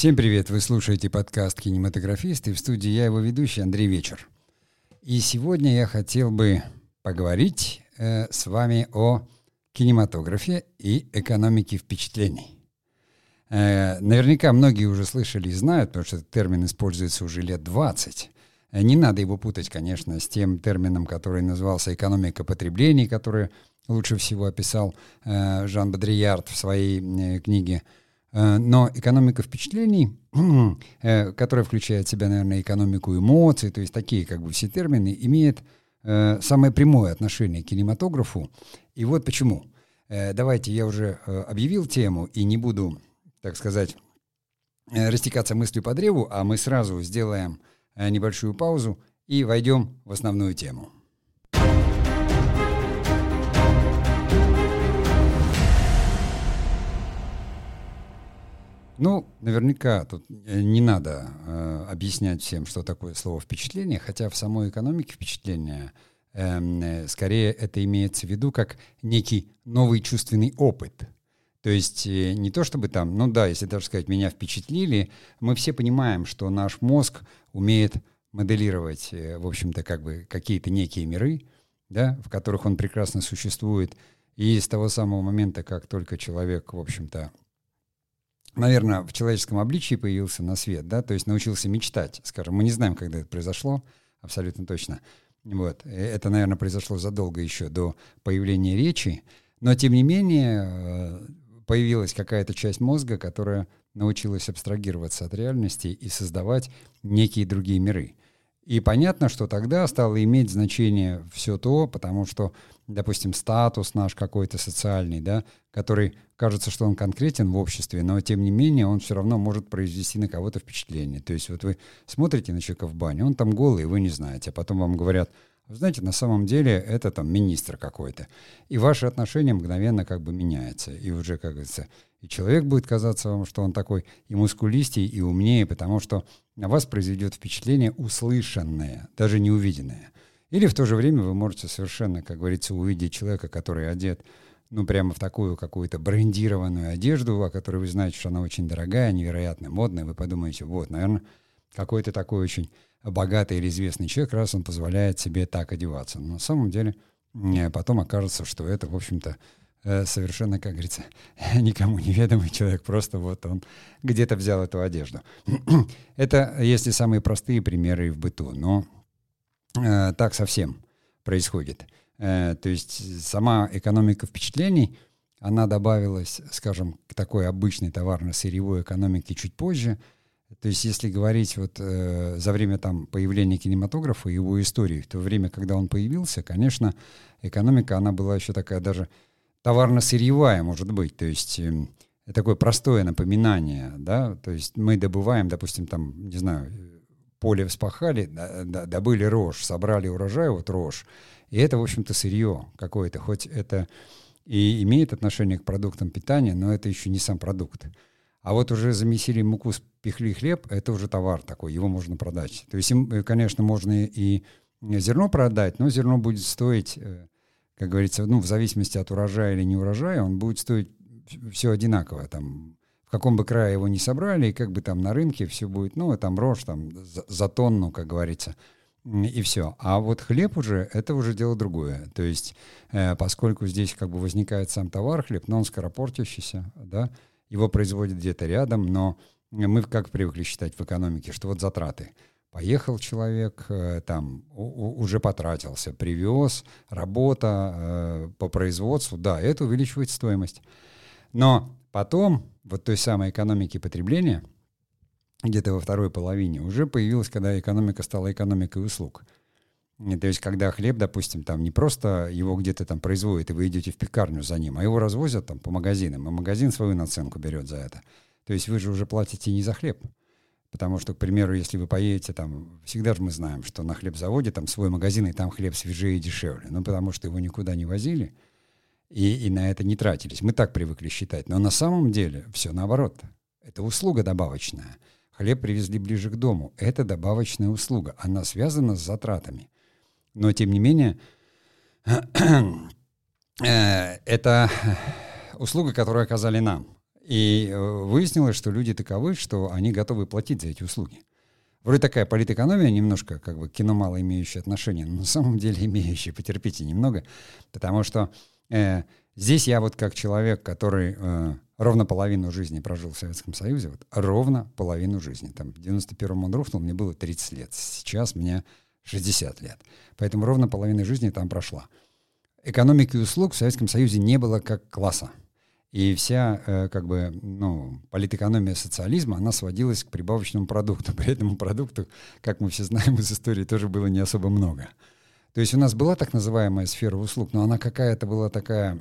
Всем привет! Вы слушаете подкаст «Кинематографист» и в студии я его ведущий Андрей Вечер. И сегодня я хотел бы поговорить э, с вами о кинематографе и экономике впечатлений. Э, наверняка многие уже слышали и знают, потому что этот термин используется уже лет 20. Э, не надо его путать, конечно, с тем термином, который назывался экономика потреблений, который лучше всего описал э, Жан Бодрияр в своей э, книге Э, но экономика впечатлений, э, которая включает в себя, наверное, экономику эмоций, то есть такие как бы все термины, имеет э, самое прямое отношение к кинематографу. И вот почему. Давайте я уже объявил тему и не буду, так сказать, растекаться мыслью по древу, а мы сразу сделаем небольшую паузу и войдем в основную тему. Ну, наверняка тут э, не надо э, объяснять всем, что такое слово впечатление, хотя в самой экономике впечатления эм, э, скорее это имеется в виду как некий новый чувственный опыт. То есть э, не то чтобы там, ну да, если даже сказать, меня впечатлили, мы все понимаем, что наш мозг умеет моделировать, э, в общем-то, как бы какие-то некие миры, да, в которых он прекрасно существует. И с того самого момента, как только человек, в общем-то, наверное, в человеческом обличии появился на свет, да, то есть научился мечтать, скажем. Мы не знаем, когда это произошло, абсолютно точно. Вот. Это, наверное, произошло задолго еще до появления речи, но, тем не менее, э, появилась какая-то часть мозга, которая научилась абстрагироваться от реальности и создавать некие другие миры. И понятно, что тогда стало иметь значение все то, потому что, допустим, статус наш какой-то социальный, да, который кажется, что он конкретен в обществе, но тем не менее он все равно может произвести на кого-то впечатление. То есть вот вы смотрите на человека в бане, он там голый, вы не знаете, а потом вам говорят, знаете, на самом деле это там министр какой-то. И ваши отношения мгновенно как бы меняются. И уже, как говорится, и человек будет казаться вам, что он такой и мускулистей, и умнее, потому что на вас произведет впечатление услышанное, даже не увиденное. Или в то же время вы можете совершенно, как говорится, увидеть человека, который одет, ну, прямо в такую какую-то брендированную одежду, о которой вы знаете, что она очень дорогая, невероятно модная. Вы подумаете, вот, наверное, какой-то такой очень богатый или известный человек, раз он позволяет себе так одеваться. Но на самом деле потом окажется, что это, в общем-то, Э, совершенно, как говорится, никому неведомый человек, просто вот он где-то взял эту одежду. Это если самые простые примеры в быту, но э, так совсем происходит. Э, то есть сама экономика впечатлений, она добавилась, скажем, к такой обычной товарно-сырьевой экономике чуть позже. То есть если говорить вот э, за время там появления кинематографа и его истории, то время, когда он появился, конечно, экономика, она была еще такая даже товарно-сырьевая, может быть, то есть э, такое простое напоминание, да, то есть мы добываем, допустим, там, не знаю, поле вспахали, добыли рожь, собрали урожай, вот рожь, и это, в общем-то, сырье какое-то, хоть это и имеет отношение к продуктам питания, но это еще не сам продукт. А вот уже замесили муку, спихли хлеб, это уже товар такой, его можно продать. То есть, э, конечно, можно и зерно продать, но зерно будет стоить э, как говорится, ну, в зависимости от урожая или не урожая, он будет стоить все одинаково. Там, в каком бы крае его не собрали, и как бы там на рынке все будет, ну, там рожь там за, за тонну, как говорится, и все. А вот хлеб уже, это уже дело другое. То есть, э, поскольку здесь как бы возникает сам товар, хлеб, но он скоропортящийся, да, его производят где-то рядом, но мы как привыкли считать в экономике, что вот затраты – Поехал человек, э, там уже потратился, привез, работа э, по производству, да, это увеличивает стоимость. Но потом, вот той самой экономики потребления, где-то во второй половине, уже появилась, когда экономика стала экономикой услуг. И, то есть, когда хлеб, допустим, там не просто его где-то там производят, и вы идете в пекарню за ним, а его развозят там по магазинам, и магазин свою наценку берет за это. То есть вы же уже платите не за хлеб, Потому что, к примеру, если вы поедете там, всегда же мы знаем, что на хлебзаводе там свой магазин, и там хлеб свежее и дешевле. Ну, потому что его никуда не возили и, и на это не тратились. Мы так привыкли считать. Но на самом деле все наоборот. Это услуга добавочная. Хлеб привезли ближе к дому. Это добавочная услуга. Она связана с затратами. Но, тем не менее, э, это услуга, которую оказали нам. И э, выяснилось, что люди таковы, что они готовы платить за эти услуги. Вроде такая политэкономия, немножко как бы кино мало имеющее отношение, но на самом деле имеющее, потерпите немного, потому что э, здесь я вот как человек, который э, ровно половину жизни прожил в Советском Союзе, вот ровно половину жизни. Там в 91-м он рухнул, мне было 30 лет, сейчас мне 60 лет. Поэтому ровно половина жизни там прошла. Экономики услуг в Советском Союзе не было как класса. И вся, э, как бы, ну, политэкономия социализма, она сводилась к прибавочному продукту. При этом продукту, как мы все знаем из истории, тоже было не особо много. То есть у нас была так называемая сфера услуг, но она какая-то была такая,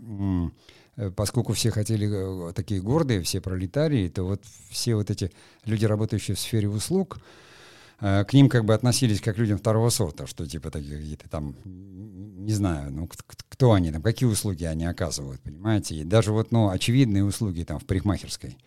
э, поскольку все хотели э, такие гордые, все пролетарии, то вот все вот эти люди, работающие в сфере услуг, к ним как бы относились как людям второго сорта, что типа такие какие-то там, не знаю, ну кто они там, какие услуги они оказывают, понимаете? И даже вот, ну, очевидные услуги там в парикмахерской,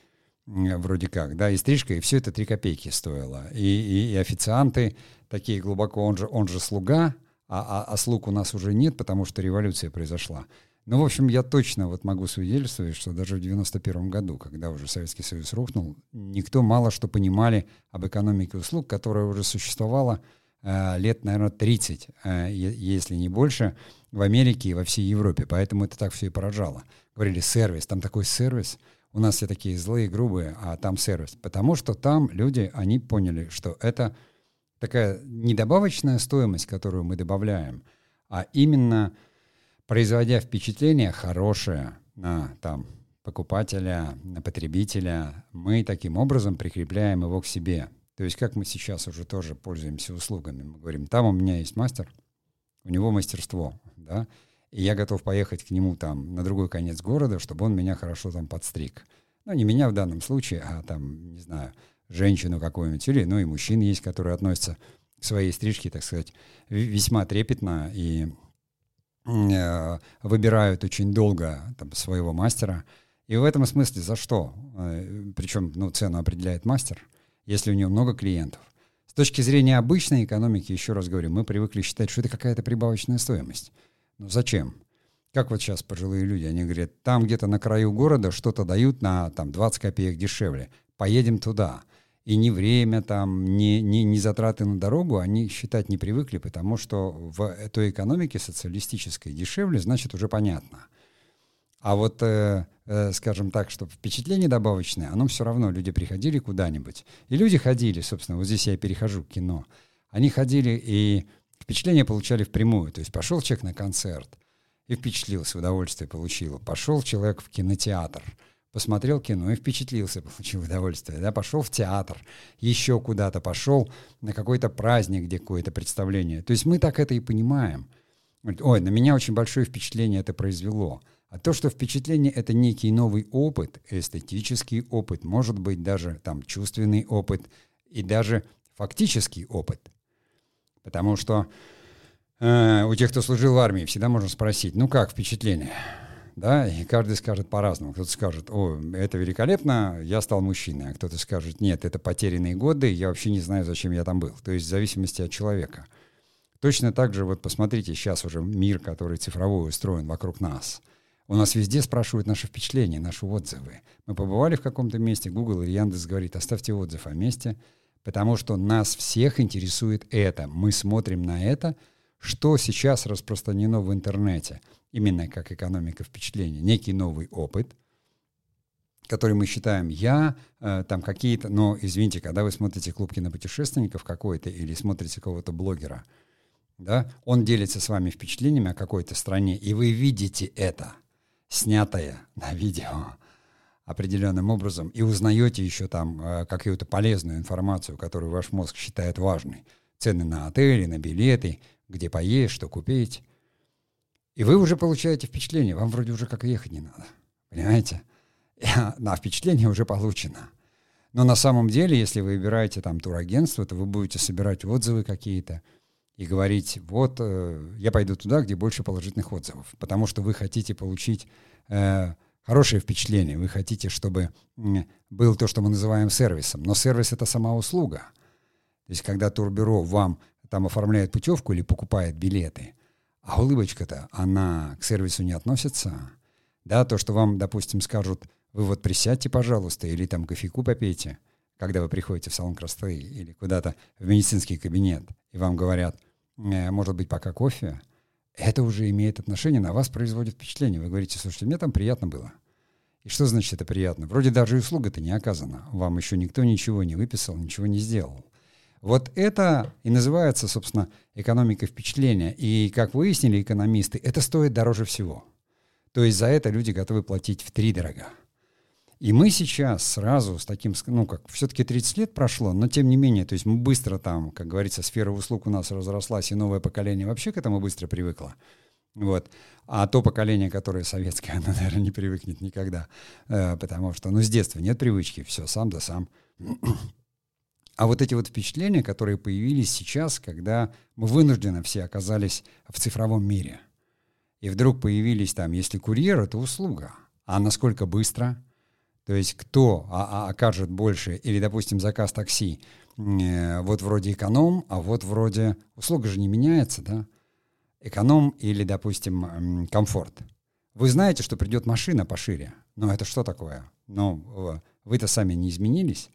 вроде как, да, и стрижка, и все это три копейки стоило. И, и, и официанты такие глубоко, он же, он же слуга, а, а, а слуг у нас уже нет, потому что революция произошла. Ну, в общем, я точно вот могу свидетельствовать, что даже в 91 году, когда уже Советский Союз рухнул, никто мало что понимали об экономике услуг, которая уже существовала э, лет, наверное, 30, э, если не больше, в Америке и во всей Европе. Поэтому это так все и поражало. Говорили, сервис, там такой сервис. У нас все такие злые, грубые, а там сервис. Потому что там люди, они поняли, что это такая недобавочная стоимость, которую мы добавляем, а именно производя впечатление хорошее на там, покупателя, на потребителя, мы таким образом прикрепляем его к себе. То есть как мы сейчас уже тоже пользуемся услугами. Мы говорим, там у меня есть мастер, у него мастерство, да, и я готов поехать к нему там на другой конец города, чтобы он меня хорошо там подстриг. Ну, не меня в данном случае, а там, не знаю, женщину какую-нибудь, или, ну, и мужчин есть, которые относятся к своей стрижке, так сказать, весьма трепетно и выбирают очень долго там, своего мастера. И в этом смысле за что? Э, причем, ну, цену определяет мастер, если у него много клиентов. С точки зрения обычной экономики, еще раз говорю, мы привыкли считать, что это какая-то прибавочная стоимость. Но зачем? Как вот сейчас пожилые люди, они говорят, там где-то на краю города что-то дают на там, 20 копеек дешевле, поедем туда. И ни время, там, ни, ни, ни затраты на дорогу они считать не привыкли, потому что в той экономике социалистической дешевле, значит, уже понятно. А вот э, Э, скажем так, что впечатление добавочное, оно все равно, люди приходили куда-нибудь. И люди ходили, собственно, вот здесь я перехожу к кино. Они ходили и впечатление получали впрямую. То есть пошел человек на концерт и впечатлился, удовольствие получил. Пошел человек в кинотеатр, посмотрел кино и впечатлился, получил удовольствие. Да? Пошел в театр, еще куда-то пошел на какой-то праздник, где какое-то представление. То есть мы так это и понимаем. Ой, на меня очень большое впечатление это произвело. А то, что впечатление — это некий новый опыт, эстетический опыт, может быть, даже там чувственный опыт и даже фактический опыт. Потому что э, у тех, кто служил в армии, всегда можно спросить, ну как впечатление? Да, и каждый скажет по-разному. Кто-то скажет, о, это великолепно, я стал мужчиной, а кто-то скажет, нет, это потерянные годы, я вообще не знаю, зачем я там был. То есть в зависимости от человека. Точно так же, вот посмотрите, сейчас уже мир, который цифровой устроен вокруг нас — у нас везде спрашивают наши впечатления, наши отзывы. Мы побывали в каком-то месте, Google или Яндекс говорит, оставьте отзыв о месте, потому что нас всех интересует это. Мы смотрим на это, что сейчас распространено в интернете, именно как экономика впечатления, некий новый опыт, который мы считаем я, э, там какие-то, но извините, когда вы смотрите клуб кинопутешественников какой-то или смотрите кого-то блогера, да, он делится с вами впечатлениями о какой-то стране, и вы видите это – снятое на видео определенным образом, и узнаете еще там э, какую-то полезную информацию, которую ваш мозг считает важной. Цены на отели, на билеты, где поесть, что купить. И вы уже получаете впечатление, вам вроде уже как ехать не надо. Понимаете? На впечатление уже получено. Но на самом деле, если вы выбираете там турагентство, то вы будете собирать отзывы какие-то, и говорить, вот э, я пойду туда, где больше положительных отзывов, потому что вы хотите получить э, хорошее впечатление, вы хотите, чтобы э, был то, что мы называем сервисом. Но сервис — это сама услуга. То есть когда турбюро вам там оформляет путевку или покупает билеты, а улыбочка-то, она к сервису не относится, да, то, что вам, допустим, скажут, Вы вот присядьте, пожалуйста, или там кофейку попейте, когда вы приходите в салон красоты или куда-то в медицинский кабинет, и вам говорят, э, может быть, пока кофе, это уже имеет отношение, на вас производит впечатление. Вы говорите, слушайте, мне там приятно было. И что значит это приятно? Вроде даже и услуга-то не оказана. Вам еще никто ничего не выписал, ничего не сделал. Вот это и называется, собственно, экономика впечатления. И, как выяснили экономисты, это стоит дороже всего. То есть за это люди готовы платить в три дорога. И мы сейчас сразу с таким, ну, как все-таки 30 лет прошло, но тем не менее, то есть мы быстро там, как говорится, сфера услуг у нас разрослась, и новое поколение вообще к этому быстро привыкло. Вот. А то поколение, которое советское, оно, наверное, не привыкнет никогда, э, потому что, ну, с детства нет привычки, все, сам да сам. А вот эти вот впечатления, которые появились сейчас, когда мы вынуждены все оказались в цифровом мире, и вдруг появились там, если курьер — это услуга, а насколько быстро — то есть кто а, а, окажет больше, или, допустим, заказ такси, э, вот вроде эконом, а вот вроде услуга же не меняется, да? Эконом или, допустим, комфорт. Вы знаете, что придет машина пошире. Но это что такое? Ну, вы-то сами не изменились.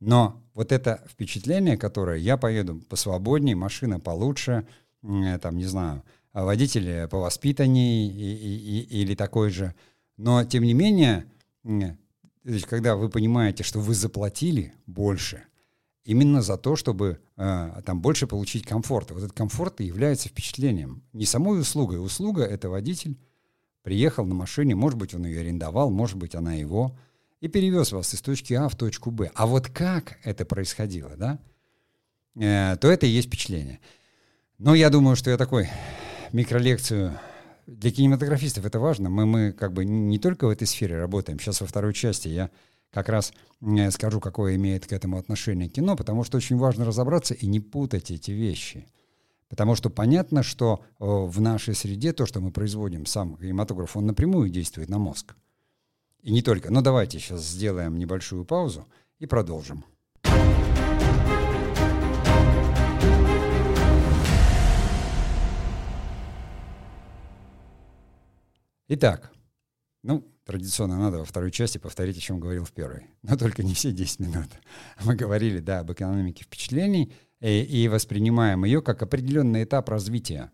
Но вот это впечатление, которое я поеду посвободнее, машина получше, э, там, не знаю, водитель повоспитанней и, и, и, или такой же. Но, тем не менее, есть, когда вы понимаете, что вы заплатили больше, именно за то, чтобы э, там больше получить комфорта. Вот этот комфорт и является впечатлением. Не самой услугой. Услуга — это водитель приехал на машине, может быть, он ее арендовал, может быть, она его, и перевез вас из точки А в точку Б. А вот как это происходило, да, э, то это и есть впечатление. Но я думаю, что я такой микролекцию для кинематографистов это важно. Мы, мы как бы не только в этой сфере работаем. Сейчас во второй части я как раз скажу, какое имеет к этому отношение кино, потому что очень важно разобраться и не путать эти вещи. Потому что понятно, что в нашей среде то, что мы производим, сам кинематограф, он напрямую действует на мозг. И не только. Но давайте сейчас сделаем небольшую паузу и продолжим. Итак, ну, традиционно надо во второй части повторить, о чем говорил в первой. Но только не все 10 минут. Мы говорили, да, об экономике впечатлений и, и воспринимаем ее как определенный этап развития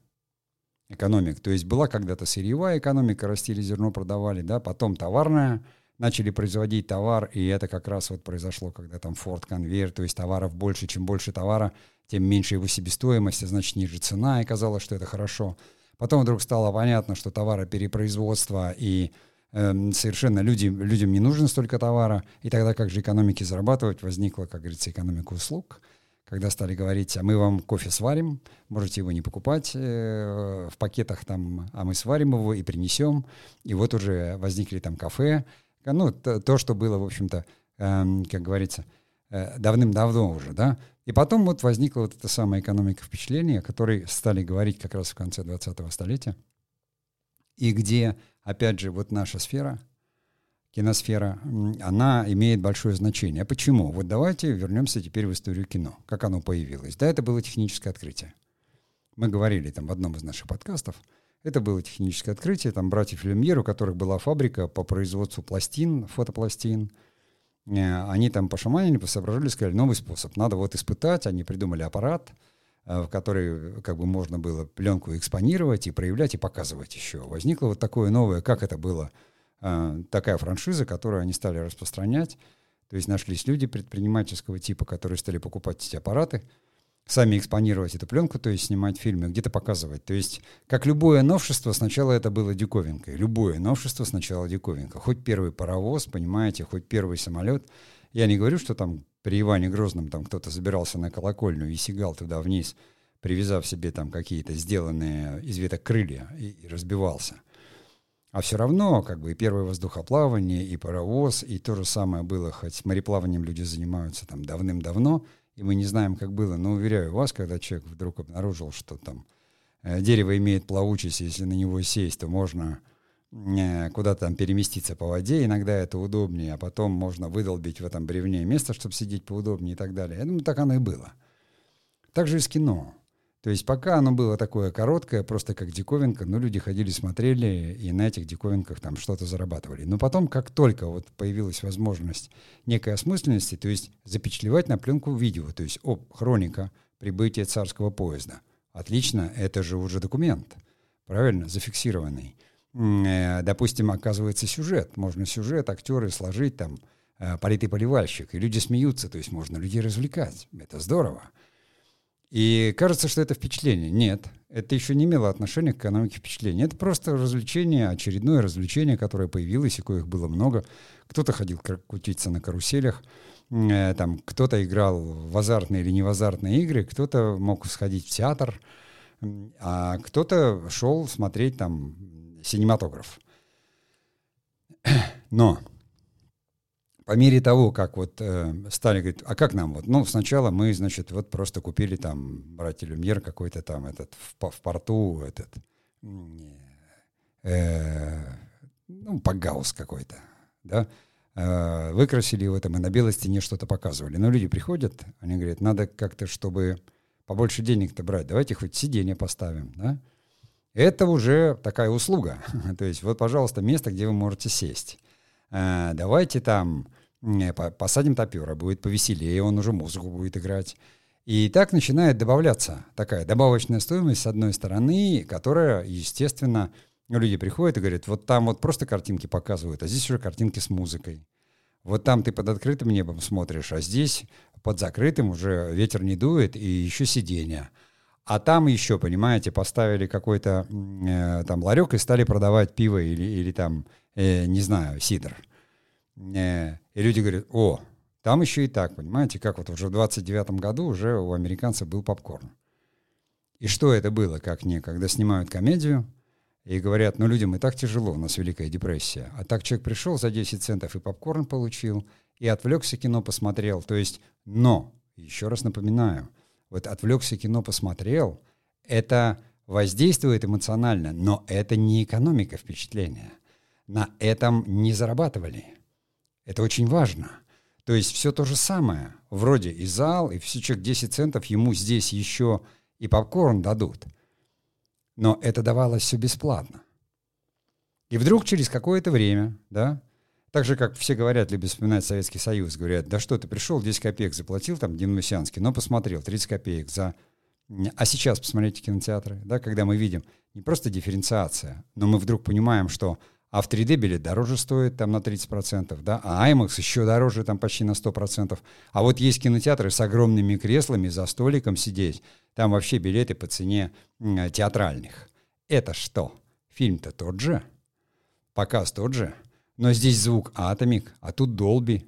экономик. То есть была когда-то сырьевая экономика, растили зерно, продавали, да, потом товарная, начали производить товар, и это как раз вот произошло, когда там Ford конвейер, то есть товаров больше, чем больше товара, тем меньше его себестоимость, а значит ниже цена, и казалось, что это хорошо. Потом вдруг стало понятно, что товароперепроизводство и э, совершенно люди, людям не нужно столько товара. И тогда как же экономики зарабатывать? Возникла, как говорится, экономика услуг. Когда стали говорить, а мы вам кофе сварим, можете его не покупать э, в пакетах там, а мы сварим его и принесем. И вот уже возникли там кафе. Ну, то, то что было, в общем-то, э, как говорится, э, давным-давно уже, да. И потом вот возникла вот эта самая экономика впечатления, о которой стали говорить как раз в конце 20-го столетия, и где, опять же, вот наша сфера, киносфера, она имеет большое значение. А почему? Вот давайте вернемся теперь в историю кино. Как оно появилось? Да, это было техническое открытие. Мы говорили там в одном из наших подкастов, это было техническое открытие, там братьев Люмьер, у которых была фабрика по производству пластин, фотопластин, Э, они там пошаманили, посоображали, сказали, новый способ, надо вот испытать. Они придумали аппарат, э, в который как бы можно было пленку экспонировать и проявлять, и показывать еще. Возникло вот такое новое, как это было, такая франшиза, которую они стали распространять. То есть нашлись люди предпринимательского типа, которые стали покупать эти аппараты, сами экспонировать эту пленку, то есть снимать фильмы, где-то показывать. То есть, как любое новшество, сначала это было диковинкой. Любое новшество сначала диковинка. Хоть первый паровоз, понимаете, хоть первый самолет. Я не говорю, что там при Иване Грозном там кто-то забирался на колокольню и сигал туда вниз, привязав себе там какие-то сделанные из веток крылья и разбивался. А все равно, как бы, и первое воздухоплавание, и паровоз, и то же самое было, хоть мореплаванием люди занимаются там давным-давно, и мы не знаем, как было. Но уверяю вас, когда человек вдруг обнаружил, что там э, дерево имеет плавучесть, если на него сесть, то можно э, куда-то там переместиться по воде, иногда это удобнее, а потом можно выдолбить в этом бревне место, чтобы сидеть поудобнее и так далее. Я думаю, так оно и было. Так же и с кино. То есть пока оно было такое короткое, просто как диковинка, ну, люди ходили, смотрели, и на этих диковинках там что-то зарабатывали. Но потом, как только вот появилась возможность некой осмысленности, то есть запечатлевать на пленку видео, то есть, о, хроника прибытия царского поезда. Отлично, это же уже документ, правильно, зафиксированный. Э, допустим, оказывается сюжет, можно сюжет, актеры сложить там, э, политый поливальщик, и люди смеются, то есть можно людей развлекать, это здорово. И кажется, что это впечатление. Нет, это еще не имело отношения к экономике впечатления. Это просто развлечение, очередное развлечение, которое появилось, и коих было много. Кто-то ходил крутиться на каруселях, э, там, кто-то играл в азартные или не в азартные игры, кто-то мог сходить в театр, а кто-то шел смотреть там синематограф. Но по мере того, как вот э, стали говорить, а как нам вот? Ну, сначала мы, значит, вот просто купили там, братья Люмьер какой-то там этот в, в порту этот, э, ну, Пагаус какой-то, да, э, выкрасили его там и на белой стене что-то показывали. Но люди приходят, они говорят, надо как-то, чтобы побольше денег-то брать, давайте хоть сиденье поставим, да. Это уже такая услуга. То есть вот, пожалуйста, место, где вы можете сесть. Э, давайте там посадим топера, будет повеселее, он уже музыку будет играть. И так начинает добавляться такая добавочная стоимость с одной стороны, которая, естественно, люди приходят и говорят, вот там вот просто картинки показывают, а здесь уже картинки с музыкой. Вот там ты под открытым небом смотришь, а здесь под закрытым уже ветер не дует и еще сиденье. А там еще, понимаете, поставили какой-то э, там ларек и стали продавать пиво или, или там, э, не знаю, сидр. Э, и люди говорят, о, там еще и так, понимаете, как вот уже в 29 году уже у американцев был попкорн. И что это было, как не, когда снимают комедию и говорят, ну людям и так тяжело, у нас Великая депрессия. А так человек пришел за 10 центов и попкорн получил, и отвлекся кино посмотрел. То есть, но, еще раз напоминаю, вот отвлекся кино посмотрел, это воздействует эмоционально, но это не экономика впечатления. На этом не зарабатывали. Это очень важно. То есть все то же самое. Вроде и зал, и все человек 10 центов, ему здесь еще и попкорн дадут. Но это давалось все бесплатно. И вдруг через какое-то время, да, так же, как все говорят, любят вспоминать Советский Союз, говорят, да что ты пришел, 10 копеек заплатил, там, Димнусянский, но посмотрел, 30 копеек за... А сейчас посмотрите кинотеатры, да, когда мы видим не просто дифференциация, но мы вдруг понимаем, что а в 3D билет дороже стоит там на 30%, да, а IMAX еще дороже там почти на 100%. А вот есть кинотеатры с огромными креслами, за столиком сидеть, там вообще билеты по цене театральных. Это что? Фильм-то тот же, показ тот же, но здесь звук атомик, а тут Долби.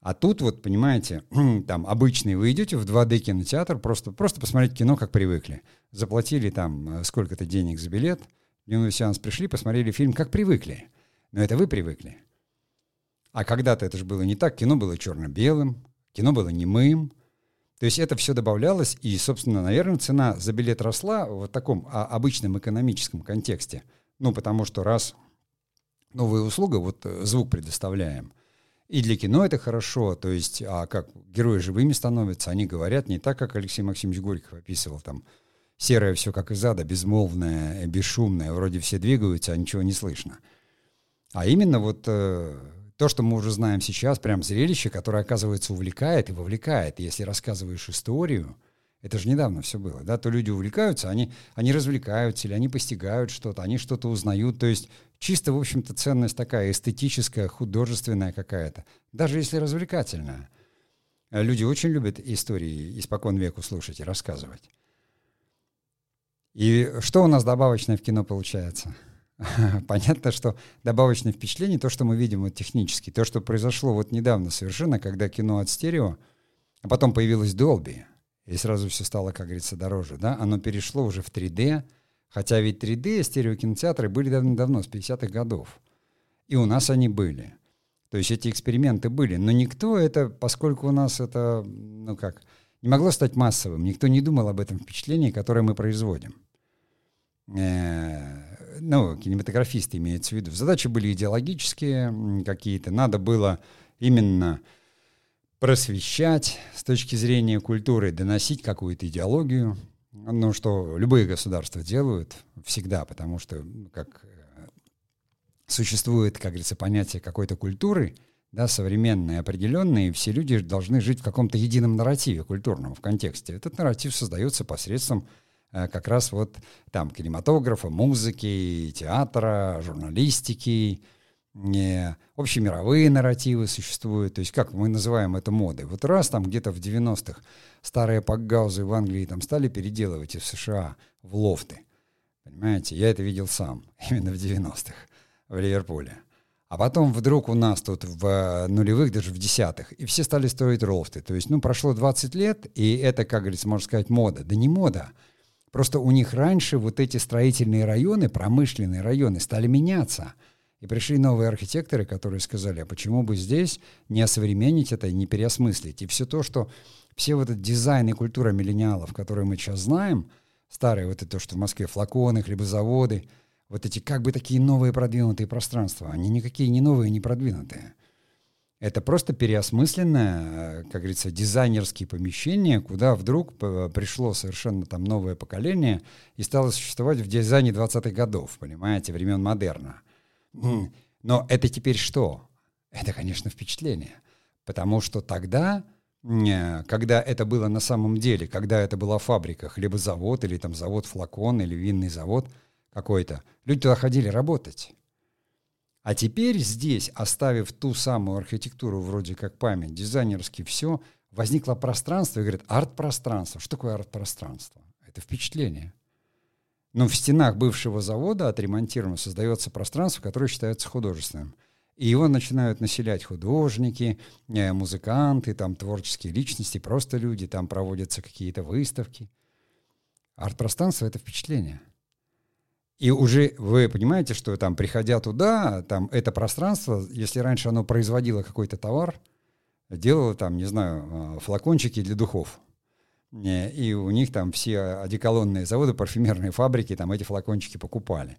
А тут вот, понимаете, там обычный вы идете в 2D кинотеатр, просто, просто посмотреть кино, как привыкли. Заплатили там э, сколько-то денег за билет, дневной сеанс пришли, посмотрели фильм, как привыкли. Но это вы привыкли. А когда-то это же было не так. Кино было черно-белым, кино было немым. То есть это все добавлялось, и, собственно, наверное, цена за билет росла в таком а, обычном экономическом контексте. Ну, потому что раз новая услуга, вот э, звук предоставляем. И для кино это хорошо, то есть, а как герои живыми становятся, они говорят не так, как Алексей Максимович Горьков описывал, там, серое все как из ада, безмолвное, бесшумное, вроде все двигаются, а ничего не слышно. А именно вот э, то, что мы уже знаем сейчас, прям зрелище, которое, оказывается, увлекает и вовлекает. Если рассказываешь историю, это же недавно все было, да, то люди увлекаются, они, они развлекаются или они постигают что-то, они что-то узнают, то есть чисто, в общем-то, ценность такая эстетическая, художественная какая-то, даже если развлекательная. Люди очень любят истории испокон веку слушать и рассказывать. И что у нас добавочное в кино получается? Понятно, что добавочное впечатление, то, что мы видим вот технически, то, что произошло вот недавно совершенно, когда кино от стерео, а потом появилась Dolby, и сразу все стало, как говорится, дороже, да, оно перешло уже в 3D, Хотя ведь 3D стереокинотеатры были давно-давно, с 50-х годов. И у нас они были. То есть эти эксперименты были. Но никто это, поскольку у нас это, ну как, не могло стать массовым, никто не думал об этом впечатлении, которое мы производим. Э, ну, кинематографисты имеются в виду. Задачи были идеологические какие-то. Надо было именно просвещать с точки зрения культуры, доносить какую-то идеологию, ну, что любые государства делают всегда, потому что как э, существует, как говорится, понятие какой-то культуры, да, современной, определенной, и все люди должны жить в каком-то едином нарративе культурном, в контексте. Этот нарратив создается посредством как раз вот там кинематографа, музыки, театра, журналистики, не общемировые нарративы существуют, то есть как мы называем это модой. Вот раз там где-то в 90-х старые пакгаузы в Англии там стали переделывать и в США в лофты, понимаете, я это видел сам, именно в 90-х в Ливерпуле. А потом вдруг у нас тут в э, нулевых, даже в десятых, и все стали строить лофты. То есть, ну, прошло 20 лет, и это, как говорится, можно сказать, мода. Да не мода. Просто у них раньше вот эти строительные районы, промышленные районы, стали меняться – и пришли новые архитекторы, которые сказали, а почему бы здесь не осовременить это и не переосмыслить? И все то, что все вот этот дизайн и культура миллениалов, которые мы сейчас знаем, старые вот это, то, что в Москве флаконы, хлебозаводы, вот эти как бы такие новые продвинутые пространства, они никакие не новые, не продвинутые. Это просто переосмысленное, как говорится, дизайнерские помещения, куда вдруг пришло совершенно там новое поколение и стало существовать в дизайне 20-х годов, понимаете, времен модерна. Но это теперь что? Это, конечно, впечатление. Потому что тогда, э, когда это было на самом деле, когда это была фабрика, хлебозавод или там завод флакон или винный завод какой-то, люди туда ходили работать. А теперь здесь, оставив ту самую архитектуру вроде как память, дизайнерски все, возникло пространство и говорят, арт-пространство. Что такое арт-пространство? Это впечатление. Но в стенах бывшего завода отремонтировано создается пространство, которое считается художественным. И его начинают населять художники, э, музыканты, там творческие личности, просто люди, там проводятся какие-то выставки. Арт-пространство — это впечатление. И уже вы понимаете, что там, приходя туда, там это пространство, если раньше оно производило какой-то товар, делало там, не знаю, э, флакончики для духов — и у них там все одеколонные заводы, парфюмерные фабрики там эти флакончики покупали.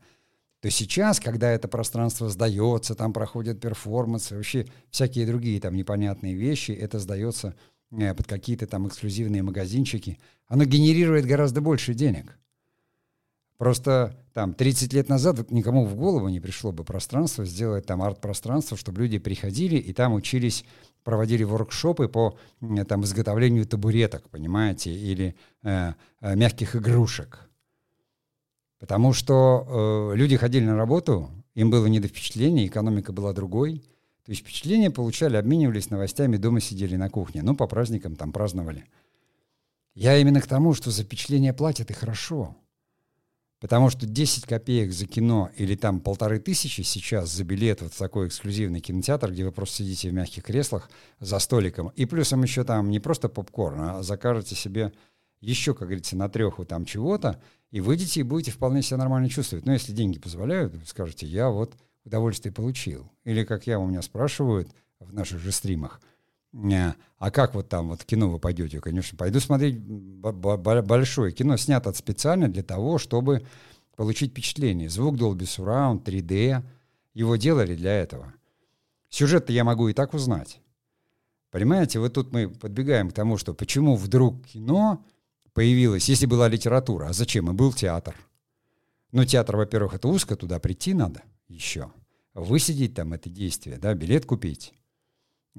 То сейчас, когда это пространство сдается, там проходят перформансы, вообще всякие другие там непонятные вещи, это сдается э, под какие-то там эксклюзивные магазинчики, оно генерирует гораздо больше денег. Просто там 30 лет назад никому в голову не пришло бы пространство сделать там арт-пространство, чтобы люди приходили и там учились проводили воркшопы по там, изготовлению табуреток, понимаете, или э, э, мягких игрушек. Потому что э, люди ходили на работу, им было не до впечатления, экономика была другой. То есть впечатления получали, обменивались новостями, дома сидели на кухне. Ну, по праздникам там праздновали. Я именно к тому, что за впечатление платят и хорошо. Потому что 10 копеек за кино или там полторы тысячи сейчас за билет вот в такой эксклюзивный кинотеатр, где вы просто сидите в мягких креслах за столиком, и плюсом еще там не просто попкорн, а закажете себе еще, как говорится, на треху там чего-то, и выйдете и будете вполне себя нормально чувствовать. Но если деньги позволяют, скажете, я вот удовольствие получил. Или, как я, у меня спрашивают в наших же стримах, а как вот там вот кино вы пойдете? Конечно, пойду смотреть большое кино, снято специально для того, чтобы получить впечатление. Звук Dolby Surround, 3D. Его делали для этого. Сюжет-то я могу и так узнать. Понимаете, вот тут мы подбегаем к тому, что почему вдруг кино появилось, если была литература, а зачем? И был театр. Ну, театр, во-первых, это узко, туда прийти надо еще. Высидеть там это действие, да, билет купить.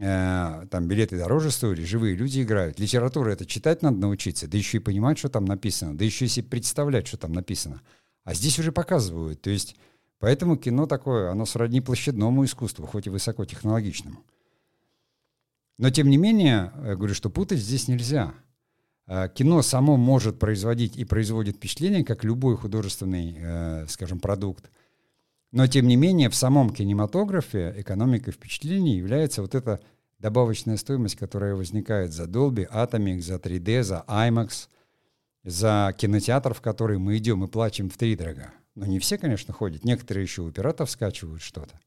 Э, там билеты дороже стоили, живые люди играют. Литература это читать надо научиться, да еще и понимать, что там написано, да еще и себе представлять, что там написано. А здесь уже показывают. То есть поэтому кино такое, оно сродни площадному искусству, хоть и высокотехнологичному. Но тем не менее, я говорю, что путать здесь нельзя. Э, кино само может производить и производит впечатление, как любой художественный, э, скажем, продукт. Но, тем не менее, в самом кинематографе экономикой впечатлений является вот эта добавочная стоимость, которая возникает за Dolby, Atomic, за 3D, за IMAX, за кинотеатр, в который мы идем и плачем в три дорога. Но не все, конечно, ходят. Некоторые еще у пиратов скачивают что-то.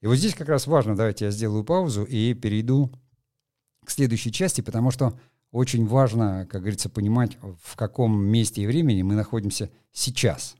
И вот здесь как раз важно, давайте я сделаю паузу и перейду к следующей части, потому что очень важно, как говорится, понимать, в каком месте и времени мы находимся сейчас –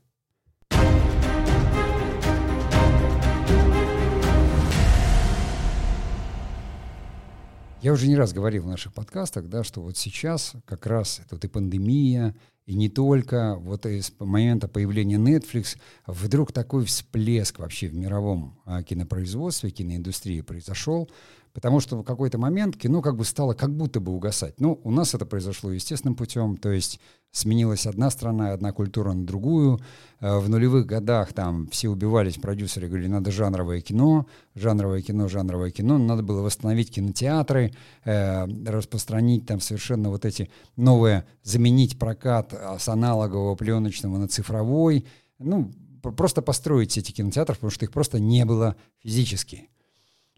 Я уже не раз говорил в наших подкастах, да, что вот сейчас как раз это вот и пандемия, и не только, вот из момента появления Netflix вдруг такой всплеск вообще в мировом а, кинопроизводстве, киноиндустрии произошел, потому что в какой-то момент кино как бы стало как будто бы угасать. Ну, у нас это произошло естественным путем, то есть сменилась одна страна, одна культура на другую. Э, в нулевых годах там все убивались, продюсеры говорили, надо жанровое кино, жанровое кино, жанровое кино, надо было восстановить кинотеатры, э, распространить там совершенно вот эти новые, заменить прокат с аналогового пленочного на цифровой, ну, просто построить эти кинотеатры, потому что их просто не было физически.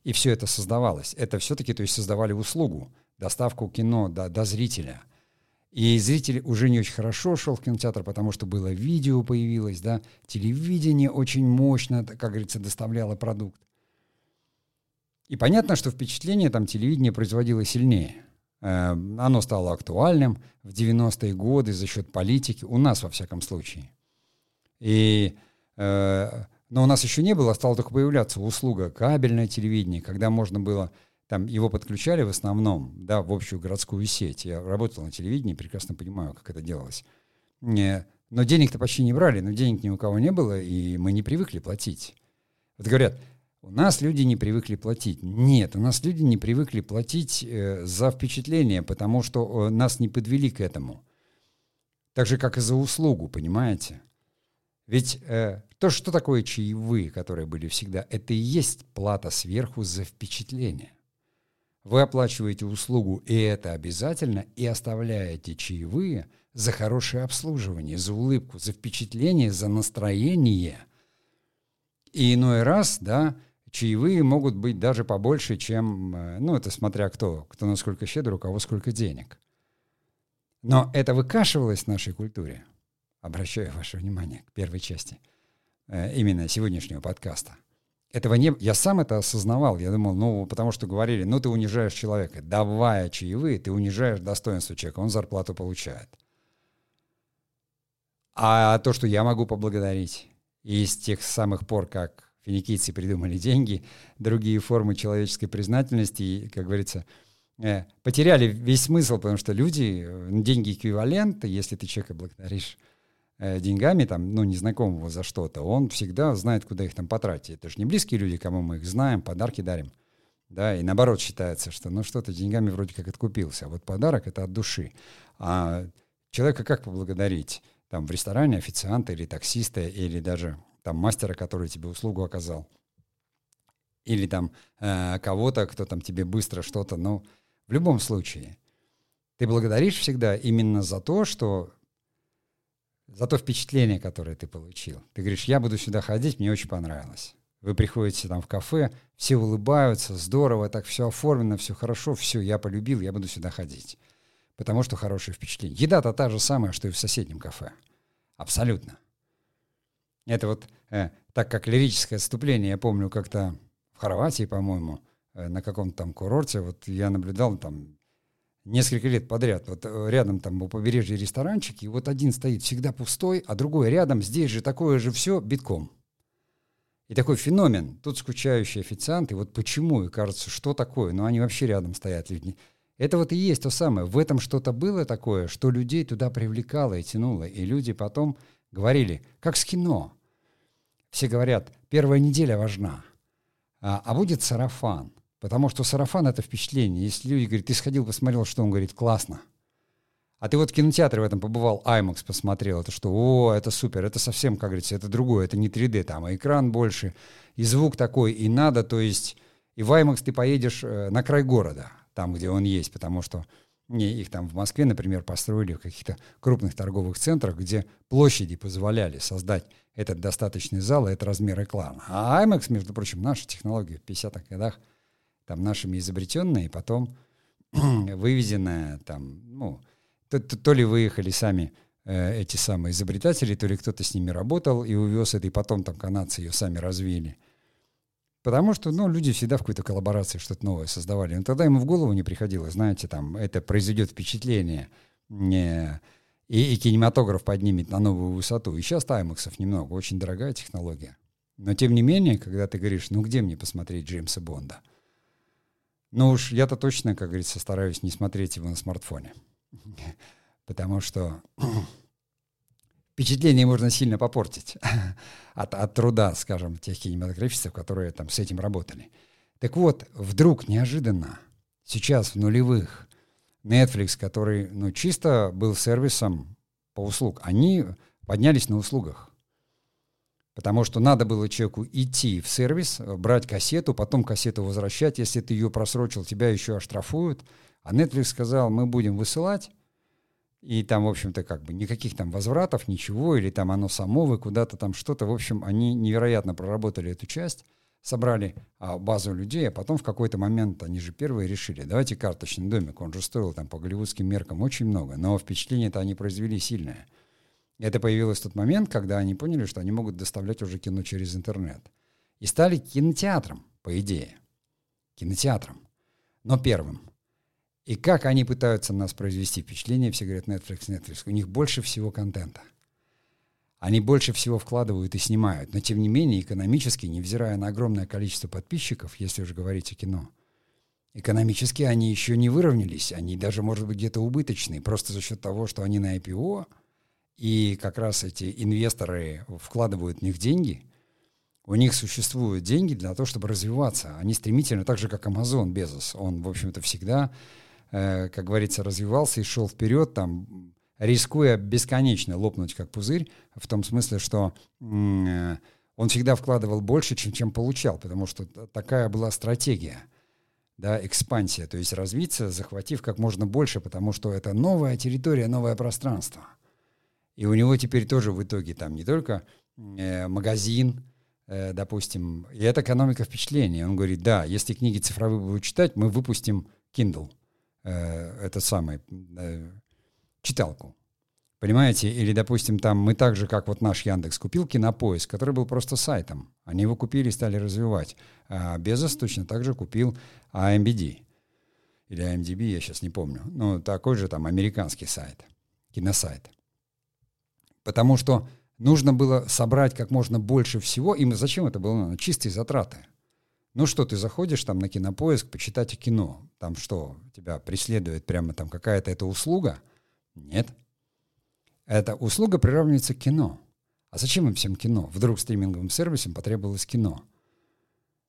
И все это создавалось. Это все-таки, то есть создавали услугу, доставку кино до, до зрителя. И зритель уже не очень хорошо шел в кинотеатр, потому что было видео появилось, да, телевидение очень мощно, как говорится, доставляло продукт. И понятно, что впечатление там телевидение производило сильнее. Э, оно стало актуальным в 90-е годы за счет политики, у нас во всяком случае. И э, но у нас еще не было, стала только появляться услуга кабельное телевидение, когда можно было, там его подключали в основном, да, в общую городскую сеть. Я работал на телевидении, прекрасно понимаю, как это делалось. Не, но денег-то почти не брали, но денег ни у кого не было, и мы не привыкли платить. Вот говорят, у нас люди не привыкли платить. Нет, у нас люди не привыкли платить э, за впечатление, потому что э, нас не подвели к этому. Так же, как и за услугу, понимаете? Ведь э, то, что такое чаевые, которые были всегда, это и есть плата сверху за впечатление. Вы оплачиваете услугу, и это обязательно, и оставляете чаевые за хорошее обслуживание, за улыбку, за впечатление, за настроение. И иной раз, да, чаевые могут быть даже побольше, чем, э, ну, это смотря кто, кто насколько щедр, у кого сколько денег. Но это выкашивалось в нашей культуре – обращаю ваше внимание к первой части именно сегодняшнего подкаста. Этого не... Я сам это осознавал. Я думал, ну, потому что говорили, ну, ты унижаешь человека. Давая чаевые, ты унижаешь достоинство человека. Он зарплату получает. А то, что я могу поблагодарить, и с тех самых пор, как финикийцы придумали деньги, другие формы человеческой признательности, как говорится, э, потеряли весь смысл, потому что люди, э, деньги эквивалент, если ты человека благодаришь Э, деньгами, там, ну, незнакомого за что-то, он всегда знает, куда их там потратить. Это же не близкие люди, кому мы их знаем, подарки дарим. Да, и наоборот считается, что ну что-то деньгами вроде как откупился, а вот подарок это от души. А человека как поблагодарить? Там в ресторане официанта или таксиста, или даже там мастера, который тебе услугу оказал. Или там э, кого-то, кто там тебе быстро что-то, ну, в любом случае. Ты благодаришь всегда именно за то, что за то впечатление, которое ты получил. Ты говоришь, я буду сюда ходить, мне очень понравилось. Вы приходите там в кафе, все улыбаются, здорово, так все оформлено, все хорошо, все, я полюбил, я буду сюда ходить. Потому что хорошее впечатление. Еда-то та же самая, что и в соседнем кафе. Абсолютно. Это вот э, так как лирическое отступление, я помню как-то в Хорватии, по-моему, э, на каком-то там курорте, вот я наблюдал там несколько лет подряд. Вот э, рядом там у побережья ресторанчики, и вот один стоит всегда пустой, а другой рядом, здесь же такое же все битком. И такой феномен. Тут скучающий официант, и вот почему, и кажется, что такое, но они вообще рядом стоят люди. Это вот и есть то самое. В этом что-то было такое, что людей туда привлекало и тянуло. И люди потом говорили, как с кино. Все говорят, первая неделя важна, а, а будет сарафан – Потому что сарафан — это впечатление. Если люди говорят, ты сходил, посмотрел, что он говорит, классно. А ты вот в кинотеатре в этом побывал, IMAX посмотрел, это что, о, это супер, это совсем, как говорится, это другое, это не 3D, там, а экран больше, и звук такой, и надо, то есть, и в IMAX ты поедешь э, на край города, там, где он есть, потому что не, их там в Москве, например, построили в каких-то крупных торговых центрах, где площади позволяли создать этот достаточный зал и этот размер экрана. А IMAX, между прочим, наша технология в 50-х годах — там нашими изобретенная, и потом вывезенная там, ну, то, то, то ли выехали сами э, эти самые изобретатели, то ли кто-то с ними работал и увез это, и потом там канадцы ее сами развили. Потому что, ну, люди всегда в какой-то коллаборации что-то новое создавали. Но тогда ему в голову не приходило, знаете, там, это произойдет впечатление, не, и, и кинематограф поднимет на новую высоту. И сейчас таймаксов немного, очень дорогая технология. Но тем не менее, когда ты говоришь, ну где мне посмотреть Джеймса Бонда – Ну уж я-то точно, как говорится, стараюсь не смотреть его на смартфоне. Потому что впечатление можно сильно попортить от, от труда, скажем, тех кинематографистов, которые там с этим работали. Так вот, вдруг неожиданно, сейчас в нулевых, Netflix, который ну, чисто был сервисом по услуг, они поднялись на услугах. Потому что надо было человеку идти в сервис, брать кассету, потом кассету возвращать. Если ты ее просрочил, тебя еще оштрафуют. А Netflix сказал, мы будем высылать. И там, в общем-то, как бы никаких там возвратов, ничего, или там оно само, вы куда-то там что-то. В общем, они невероятно проработали эту часть, собрали а, базу людей, а потом в какой-то момент они же первые решили, давайте карточный домик, он же стоил там по голливудским меркам очень много, но впечатление-то они произвели сильное. Это появилось в тот момент, когда они поняли, что они могут доставлять уже кино через интернет. И стали кинотеатром, по идее. Кинотеатром. Но первым. И как они пытаются нас произвести впечатление, все говорят Netflix, Netflix. У них больше всего контента. Они больше всего вкладывают и снимают. Но тем не менее, экономически, невзирая на огромное количество подписчиков, если уже говорить о кино, экономически они еще не выровнялись. Они даже, может быть, где-то убыточные. Просто за счет того, что они на IPO – и как раз эти инвесторы вкладывают в них деньги, у них существуют деньги для того, чтобы развиваться. Они стремительно, так же как Amazon Безос, он, в общем-то, всегда, э, как говорится, развивался и шел вперед, там, рискуя бесконечно лопнуть как пузырь, в том смысле, что э, он всегда вкладывал больше, чем, чем получал, потому что такая была стратегия да, экспансия, то есть развиться, захватив как можно больше, потому что это новая территория, новое пространство – и у него теперь тоже в итоге там не только э, магазин, э, допустим, и это экономика впечатления. Он говорит, да, если книги цифровые будут читать, мы выпустим Kindle, э, это самое, э, читалку. Понимаете? Или, допустим, там мы так же, как вот наш Яндекс, купил Кинопоиск, который был просто сайтом. Они его купили и стали развивать. А Безос точно так же купил AMBD. Или AMDB, я сейчас не помню. Ну, такой же там американский сайт, киносайт потому что нужно было собрать как можно больше всего. И зачем это было? Ну, чистые затраты. Ну что, ты заходишь там на кинопоиск, почитать кино. Там что, тебя преследует прямо там какая-то эта услуга? Нет. Эта услуга приравнивается к кино. А зачем им всем кино? Вдруг стриминговым сервисам потребовалось кино.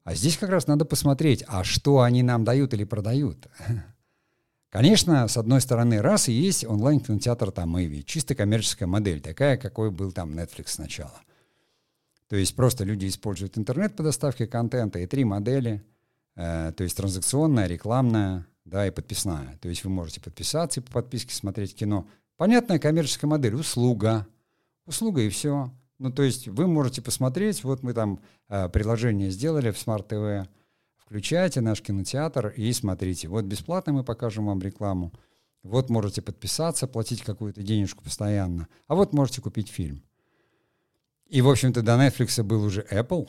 А здесь как раз надо посмотреть, а что они нам дают или продают. Конечно, с одной стороны, раз и есть онлайн-кинотеатр там Иви, чисто коммерческая модель, такая, какой был там Netflix сначала. То есть просто люди используют интернет по доставке контента и три модели, э, то есть транзакционная, рекламная, да, и подписная. То есть вы можете подписаться и по подписке смотреть кино. Понятная коммерческая модель, услуга. Услуга и все. Ну, то есть вы можете посмотреть, вот мы там э, приложение сделали в Smart TV, Включайте наш кинотеатр и смотрите. Вот бесплатно мы покажем вам рекламу. Вот можете подписаться, платить какую-то денежку постоянно. А вот можете купить фильм. И, в общем-то, до Netflix был уже Apple,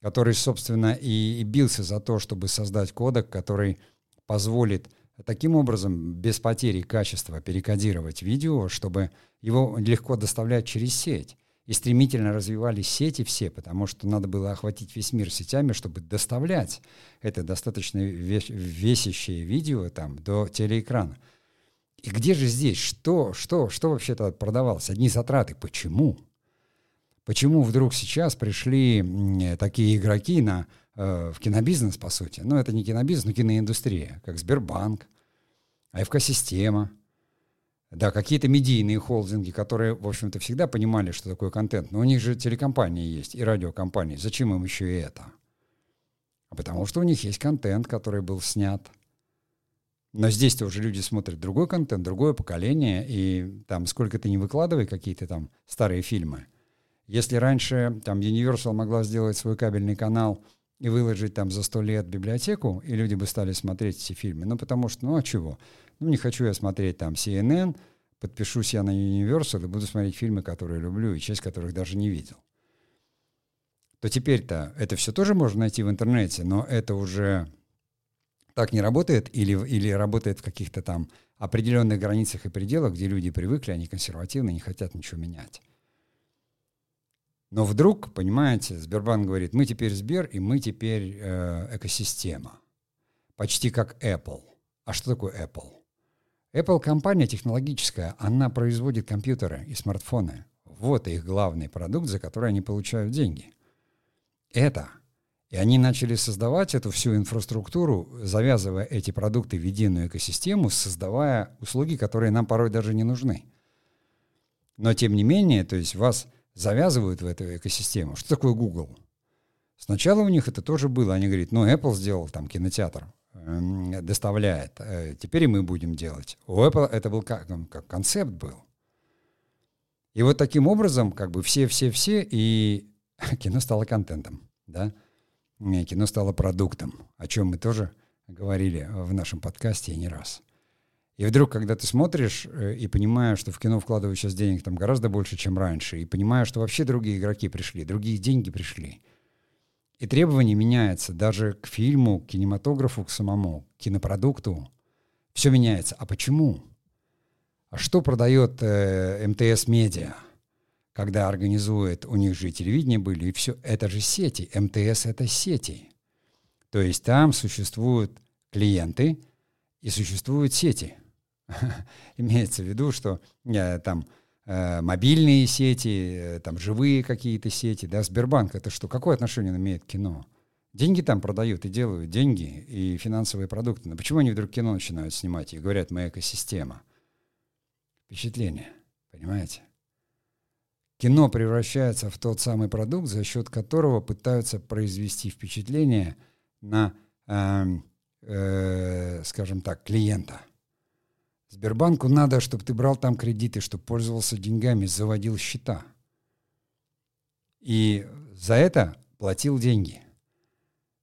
который, собственно, и, и бился за то, чтобы создать кодек, который позволит таким образом без потери качества перекодировать видео, чтобы его легко доставлять через сеть. И стремительно развивались сети все, потому что надо было охватить весь мир сетями, чтобы доставлять это достаточно весящее видео там до телеэкрана. И где же здесь? Что, что, что вообще-то продавалось? Одни затраты. Почему? Почему вдруг сейчас пришли такие игроки на, э, в кинобизнес, по сути? Ну, это не кинобизнес, но киноиндустрия, как Сбербанк, АФК-система – да, какие-то медийные холдинги, которые, в общем-то, всегда понимали, что такое контент. Но у них же телекомпании есть и радиокомпании. Зачем им еще и это? А потому что у них есть контент, который был снят. Но здесь-то уже люди смотрят другой контент, другое поколение, и там сколько ты не выкладывай какие-то там старые фильмы. Если раньше там Universal могла сделать свой кабельный канал и выложить там за сто лет библиотеку, и люди бы стали смотреть эти фильмы, ну потому что, ну а чего? Ну, не хочу я смотреть там CNN, подпишусь я на Universal и буду смотреть фильмы, которые люблю, и часть которых даже не видел. То теперь-то это все тоже можно найти в интернете, но это уже так не работает или, или работает в каких-то там определенных границах и пределах, где люди привыкли, они консервативны, не хотят ничего менять. Но вдруг, понимаете, Сбербанк говорит, мы теперь Сбер, и мы теперь э, экосистема. почти как Apple. А что такое Apple? Apple компания технологическая, она производит компьютеры и смартфоны. Вот их главный продукт, за который они получают деньги. Это. И они начали создавать эту всю инфраструктуру, завязывая эти продукты в единую экосистему, создавая услуги, которые нам порой даже не нужны. Но тем не менее, то есть вас завязывают в эту экосистему. Что такое Google? Сначала у них это тоже было. Они говорят, ну, Apple сделал там кинотеатр. Эм, доставляет. Э, теперь и мы будем делать. У Apple это был как, как концепт был. И вот таким образом, как бы все-все-все, и кино стало контентом, да? Кино стало продуктом, о чем мы тоже говорили в нашем подкасте и не раз. И вдруг, когда ты смотришь э, и понимаешь, что в кино вкладывают сейчас денег там гораздо больше, чем раньше, и понимаешь, что вообще другие игроки пришли, другие деньги пришли – и требования меняются даже к фильму, к кинематографу, к самому, к кинопродукту. Все меняется. А почему? А что продает э, МТС Медиа, когда организует, у них же и телевидение были, и все, это же сети. МТС — это сети. То есть там существуют клиенты и существуют сети. Имеется в виду, что э, там Э, мобильные сети, э, там живые какие-то сети, да, Сбербанк это что, какое отношение он имеет к кино? Деньги там продают и делают деньги и финансовые продукты. Но почему они вдруг кино начинают снимать и говорят, мы экосистема? Впечатление, понимаете? Кино превращается в тот самый продукт, за счет которого пытаются произвести впечатление на, э, э, скажем так, клиента – Сбербанку надо, чтобы ты брал там кредиты, чтобы пользовался деньгами, заводил счета. И за это платил деньги.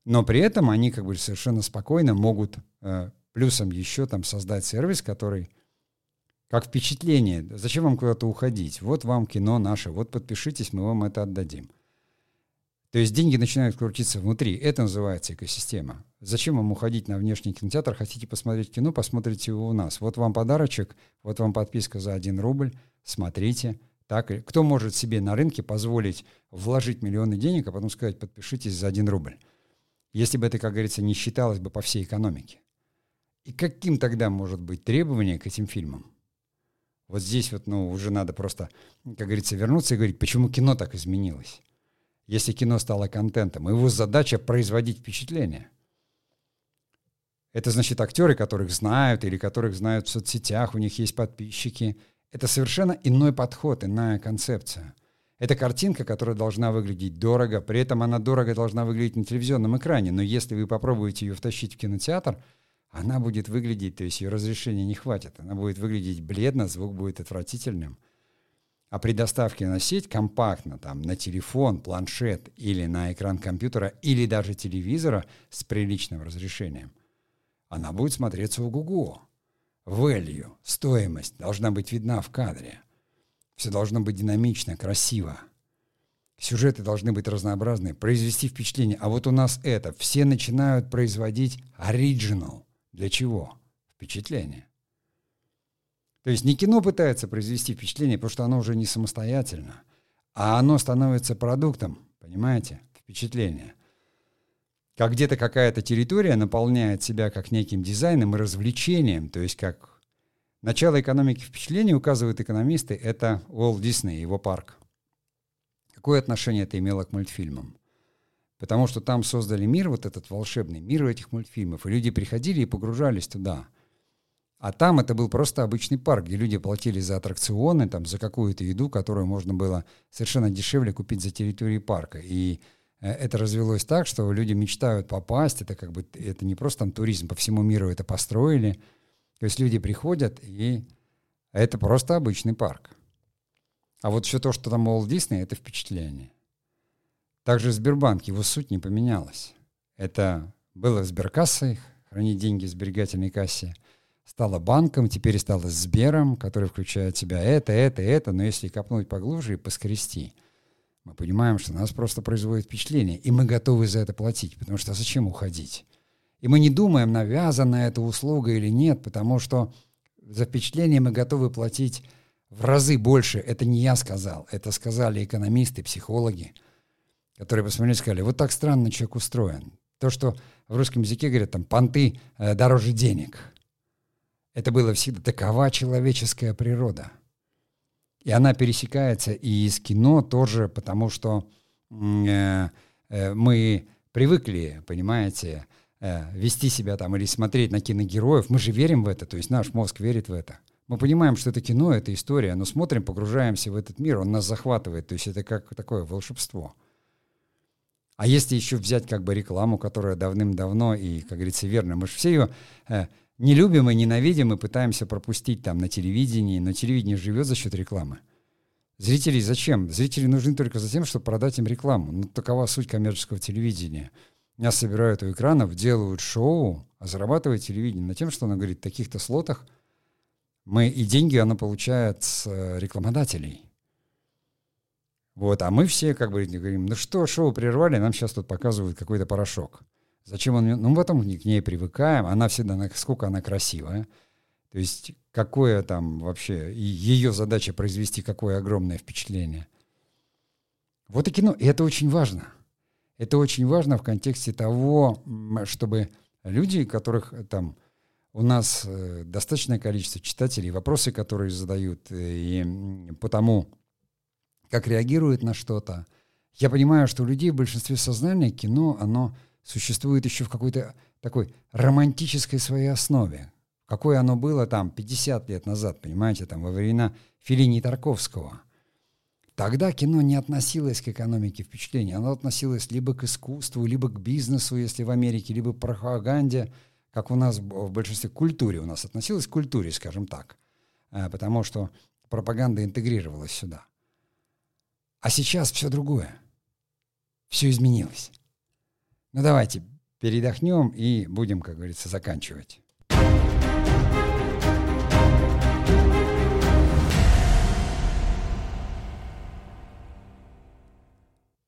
Но при этом они как бы совершенно спокойно могут э, плюсом еще там создать сервис, который как впечатление. Зачем вам куда-то уходить? Вот вам кино наше, вот подпишитесь, мы вам это отдадим. То есть деньги начинают крутиться внутри. Это называется экосистема. Зачем вам уходить на внешний кинотеатр? Хотите посмотреть кино, посмотрите его у нас. Вот вам подарочек, вот вам подписка за 1 рубль. Смотрите. Так, кто может себе на рынке позволить вложить миллионы денег, а потом сказать, подпишитесь за 1 рубль? Если бы это, как говорится, не считалось бы по всей экономике. И каким тогда может быть требование к этим фильмам? Вот здесь вот, ну, уже надо просто, как говорится, вернуться и говорить, почему кино так изменилось если кино стало контентом. Его задача производить впечатление. Это значит актеры, которых знают или которых знают в соцсетях, у них есть подписчики. Это совершенно иной подход, иная концепция. Это картинка, которая должна выглядеть дорого, при этом она дорого должна выглядеть на телевизионном экране, но если вы попробуете ее втащить в кинотеатр, она будет выглядеть, то есть ее разрешения не хватит, она будет выглядеть бледно, звук будет отвратительным – а при доставке на сеть компактно, там, на телефон, планшет или на экран компьютера или даже телевизора с приличным разрешением, она будет смотреться в Google. Value, стоимость должна быть видна в кадре. Все должно быть динамично, красиво. Сюжеты должны быть разнообразны, произвести впечатление. А вот у нас это. Все начинают производить оригинал. Для чего? Впечатление. То есть не кино пытается произвести впечатление, потому что оно уже не самостоятельно, а оно становится продуктом, понимаете, впечатления. Как где-то какая-то территория наполняет себя как неким дизайном и развлечением, то есть как начало экономики впечатлений, указывают экономисты, это Уолт Дисней, его парк. Какое отношение это имело к мультфильмам? Потому что там создали мир, вот этот волшебный мир этих мультфильмов, и люди приходили и погружались туда – а там это был просто обычный парк, где люди платили за аттракционы, там, за какую-то еду, которую можно было совершенно дешевле купить за территорией парка. И э, это развелось так, что люди мечтают попасть. Это как бы это не просто там туризм, по всему миру это построили. То есть люди приходят, и это просто обычный парк. А вот все то, что там Walt Disney, это впечатление. Также Сбербанк, его суть не поменялась. Это было сберкассой, хранить деньги в сберегательной кассе – стала банком, теперь стала Сбером, который включает в себя это, это, это, но если копнуть поглубже и поскрести, мы понимаем, что нас просто производит впечатление, и мы готовы за это платить, потому что зачем уходить? И мы не думаем, навязана эта услуга или нет, потому что за впечатление мы готовы платить в разы больше. Это не я сказал, это сказали экономисты, психологи, которые посмотрели и сказали, вот так странно человек устроен. То, что в русском языке говорят, там, понты э, дороже денег. Это было всегда такова человеческая природа. И она пересекается и из кино тоже, потому что э, э, мы привыкли, понимаете, э, вести себя там или смотреть на киногероев. Мы же верим в это, то есть наш мозг верит в это. Мы понимаем, что это кино, это история, но смотрим, погружаемся в этот мир, он нас захватывает, то есть это как такое волшебство. А если еще взять как бы рекламу, которая давным-давно и, как говорится, верно, мы же все ее э, не любим и ненавидим и пытаемся пропустить там на телевидении, но телевидение живет за счет рекламы. Зрители зачем? Зрители нужны только за тем, чтобы продать им рекламу. Ну, такова суть коммерческого телевидения. Меня собирают у экранов, делают шоу, а зарабатывает телевидение на тем, что оно говорит, в таких-то слотах мы и деньги оно получает с э, рекламодателей. Вот, а мы все как бы говорим, ну что, шоу прервали, нам сейчас тут показывают какой-то порошок. Зачем он... Ну, потом к ней привыкаем, она всегда, сколько она красивая. То есть какое там вообще... Ее задача произвести какое огромное впечатление. Вот и кино. И это очень важно. Это очень важно в контексте того, чтобы люди, которых там у нас э, достаточное количество читателей, вопросы, которые задают, э, и потому как реагирует на что-то. Я понимаю, что у людей в большинстве сознания кино, оно существует еще в какой-то такой романтической своей основе. Какое оно было там 50 лет назад, понимаете, там во времена Филини и Тарковского. Тогда кино не относилось к экономике впечатлений, оно относилось либо к искусству, либо к бизнесу, если в Америке, либо к пропаганде, как у нас в большинстве, культуре у нас относилось к культуре, скажем так, э, потому что пропаганда интегрировалась сюда. А сейчас все другое. Все изменилось. Ну давайте передохнем и будем, как говорится, заканчивать.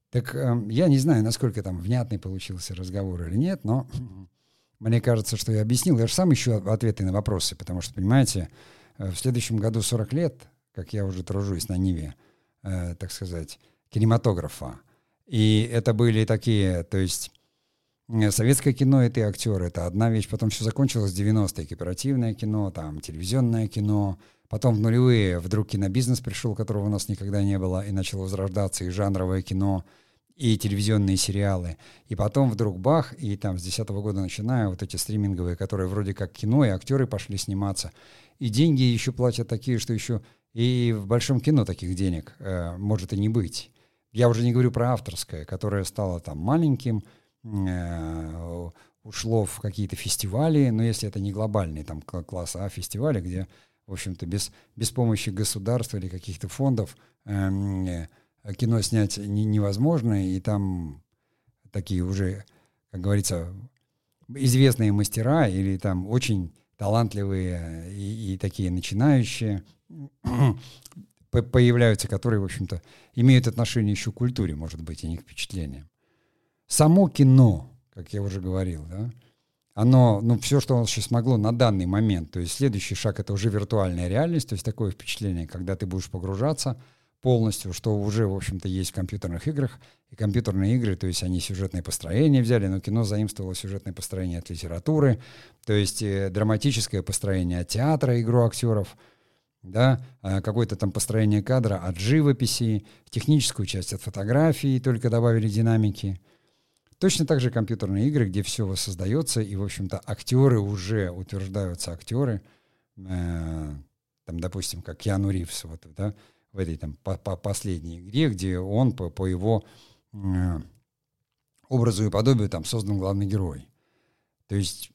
Так э, я не знаю, насколько там внятный получился разговор или нет, но мне кажется, что я объяснил. Я же сам ищу ответы на вопросы, потому что, понимаете, э, в следующем году 40 лет, как я уже тружусь на Ниве, э, так сказать, кинематографа. И это были такие, то есть советское кино — это и актеры, это одна вещь. Потом все закончилось в 90-е, кооперативное кино, там, телевизионное кино. Потом в нулевые вдруг кинобизнес пришел, которого у нас никогда не было, и начал возрождаться, и жанровое кино, и телевизионные сериалы. И потом вдруг бах, и там с 10 -го года начиная вот эти стриминговые, которые вроде как кино, и актеры пошли сниматься. И деньги еще платят такие, что еще и в большом кино таких денег э, может и не быть. Я уже не говорю про авторское, которое стало там маленьким, э, ушло в какие-то фестивали, но если это не глобальный там класс, а фестивали, где, в общем-то, без, без помощи государства или каких-то фондов эм, э, кино снять не, невозможно, и там такие уже, как говорится, известные мастера или там очень талантливые и, и такие начинающие появляются, которые, в общем-то, имеют отношение еще к культуре, может быть, и не к впечатлениям. Само кино, как я уже говорил, да, оно, ну, все, что оно сейчас могло на данный момент, то есть следующий шаг — это уже виртуальная реальность, то есть такое впечатление, когда ты будешь погружаться полностью, что уже, в общем-то, есть в компьютерных играх. И компьютерные игры, то есть они сюжетное построение взяли, но кино заимствовало сюжетное построение от литературы, то есть э, драматическое построение от театра, игру актеров, да, а какое-то там построение кадра от живописи, техническую часть от фотографии, только добавили динамики. Точно так же компьютерные игры, где все воссоздается, и, в общем-то, актеры уже утверждаются актеры, э, там, допустим, как Киану Ривз, вот, да, в этой там по -по последней игре, где он по, по его э, образу и подобию там создан главный герой. То есть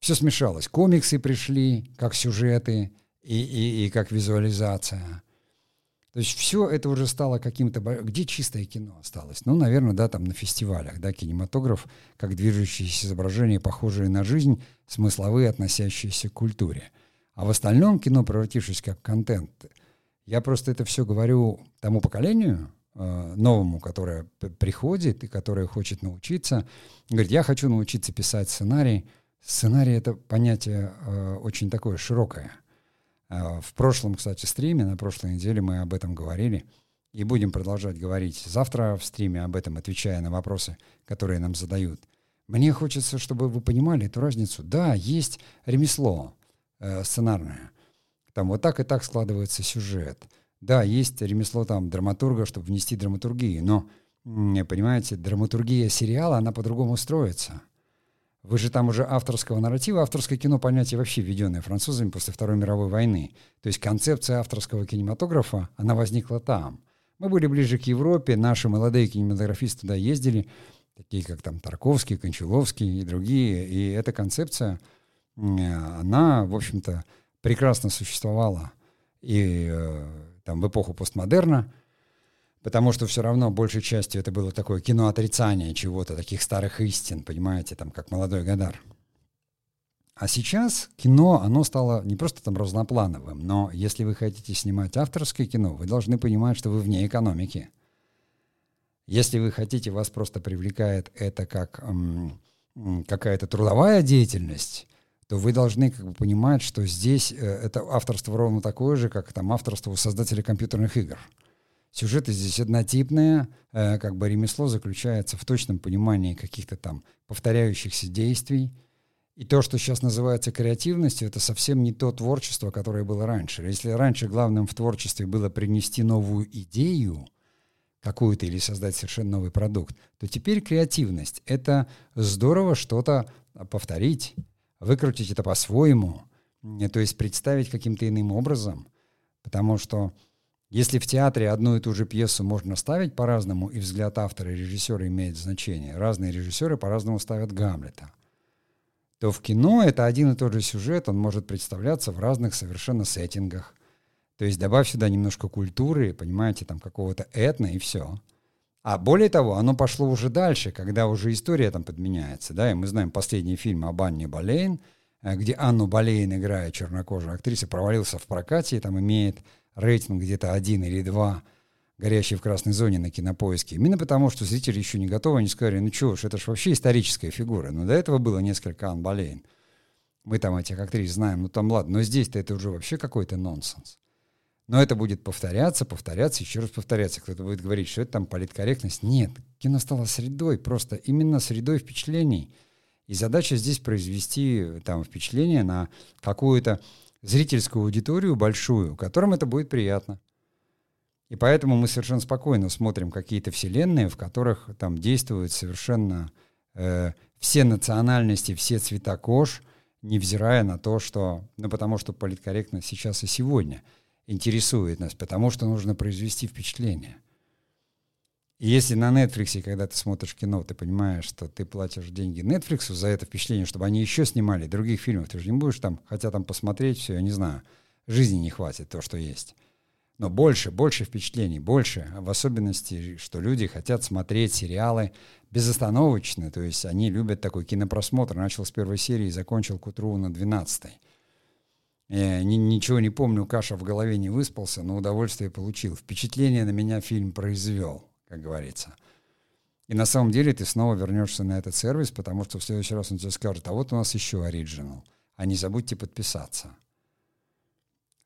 все смешалось. Комиксы пришли, как сюжеты и, и, и как визуализация. То есть все это уже стало каким-то... Где чистое кино осталось? Ну, наверное, да, там на фестивалях, да, кинематограф, как движущиеся изображения, похожие на жизнь, смысловые, относящиеся к культуре. А в остальном кино, превратившись как контент, я просто это все говорю тому поколению, э, новому, которое приходит и которое хочет научиться. Говорит, я хочу научиться писать сценарий. Сценарий — это понятие э, очень такое широкое. Э, в прошлом, кстати, стриме, на прошлой неделе мы об этом говорили и будем продолжать говорить завтра в стриме об этом, отвечая на вопросы, которые нам задают. Мне хочется, чтобы вы понимали эту разницу. Да, есть ремесло э, сценарное. Там вот так и так складывается сюжет. Да, есть ремесло там драматурга, чтобы внести драматургию, но, понимаете, драматургия сериала, она по-другому строится. Вы же там уже авторского нарратива, авторское кино понятие вообще введенное французами после Второй мировой войны. То есть концепция авторского кинематографа, она возникла там. Мы были ближе к Европе, наши молодые кинематографисты туда ездили, такие как там Тарковский, Кончаловский и другие. И эта концепция, она, в общем-то, прекрасно существовала и э, там в эпоху постмодерна, потому что все равно большей частью это было такое кино отрицания чего-то, таких старых истин, понимаете, там как «Молодой Гадар». А сейчас кино, оно стало не просто там разноплановым, но если вы хотите снимать авторское кино, вы должны понимать, что вы вне экономики. Если вы хотите, вас просто привлекает это как м, какая-то трудовая деятельность, то вы должны как бы понимать, что здесь э, это авторство ровно такое же, как там авторство у создателей компьютерных игр. Сюжеты здесь однотипные, э, как бы ремесло заключается в точном понимании каких-то там повторяющихся действий, и то, что сейчас называется креативностью, это совсем не то творчество, которое было раньше. Если раньше главным в творчестве было принести новую идею какую-то или создать совершенно новый продукт, то теперь креативность — это здорово что-то повторить, выкрутить это по-своему, то есть представить каким-то иным образом. Потому что если в театре одну и ту же пьесу можно ставить по-разному, и взгляд автора и режиссера имеет значение, разные режиссеры по-разному ставят Гамлета — то в кино это один и тот же сюжет, он может представляться в разных совершенно сеттингах. То есть добавь сюда немножко культуры, понимаете, там какого-то этно и все. А более того, оно пошло уже дальше, когда уже история там подменяется, да, и мы знаем последний фильм об Анне Болейн, э, где Анну Болейн, играя чернокожую актрису, провалился в прокате и там имеет рейтинг где-то один или два – горящий в красной зоне на кинопоиске. Именно потому, что зрители еще не готовы, они сказали, ну чего ж, это же вообще историческая фигура. Но до этого было несколько Ан Болейн. Мы там этих актрис знаем, ну там ладно, но здесь-то это уже вообще какой-то нонсенс. Но это будет повторяться, повторяться, еще раз повторяться. Кто-то будет говорить, что это там политкорректность. Нет, кино стало средой, просто именно средой впечатлений. И задача здесь произвести там впечатление на какую-то зрительскую аудиторию большую, которым это будет приятно. И поэтому мы совершенно спокойно смотрим какие-то вселенные, в которых там действуют совершенно э, все национальности, все цвета кож, невзирая на то, что... Ну, потому что политкорректно сейчас и сегодня интересует нас, потому что нужно произвести впечатление. И если на Netflix, когда ты смотришь кино, ты понимаешь, что ты платишь деньги Netflix за это впечатление, чтобы они еще снимали других фильмов, ты же не будешь там, хотя там посмотреть все, я не знаю, жизни не хватит то, что есть. Но больше, больше впечатлений, больше, в особенности, что люди хотят смотреть сериалы безостановочно, то есть они любят такой кинопросмотр. Начал с первой серии и закончил к утру на двенадцатой. Я ни, ничего не помню, каша в голове не выспался, но удовольствие получил. Впечатление на меня фильм произвел, как говорится. И на самом деле ты снова вернешься на этот сервис, потому что в следующий раз он тебе скажет, а вот у нас еще оригинал, а не забудьте подписаться.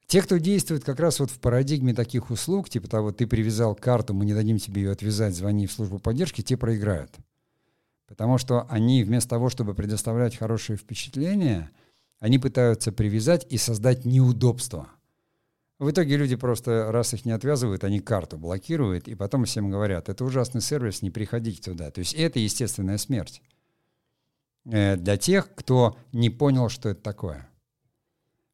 Те, кто действует как раз вот в парадигме таких услуг, типа того, ты привязал карту, мы не дадим тебе ее отвязать, звони в службу поддержки, те проиграют. Потому что они вместо того, чтобы предоставлять хорошие впечатления, они пытаются привязать и создать неудобства. В итоге люди просто, раз их не отвязывают, они карту блокируют, и потом всем говорят, это ужасный сервис, не приходите туда. То есть это естественная смерть э, для тех, кто не понял, что это такое.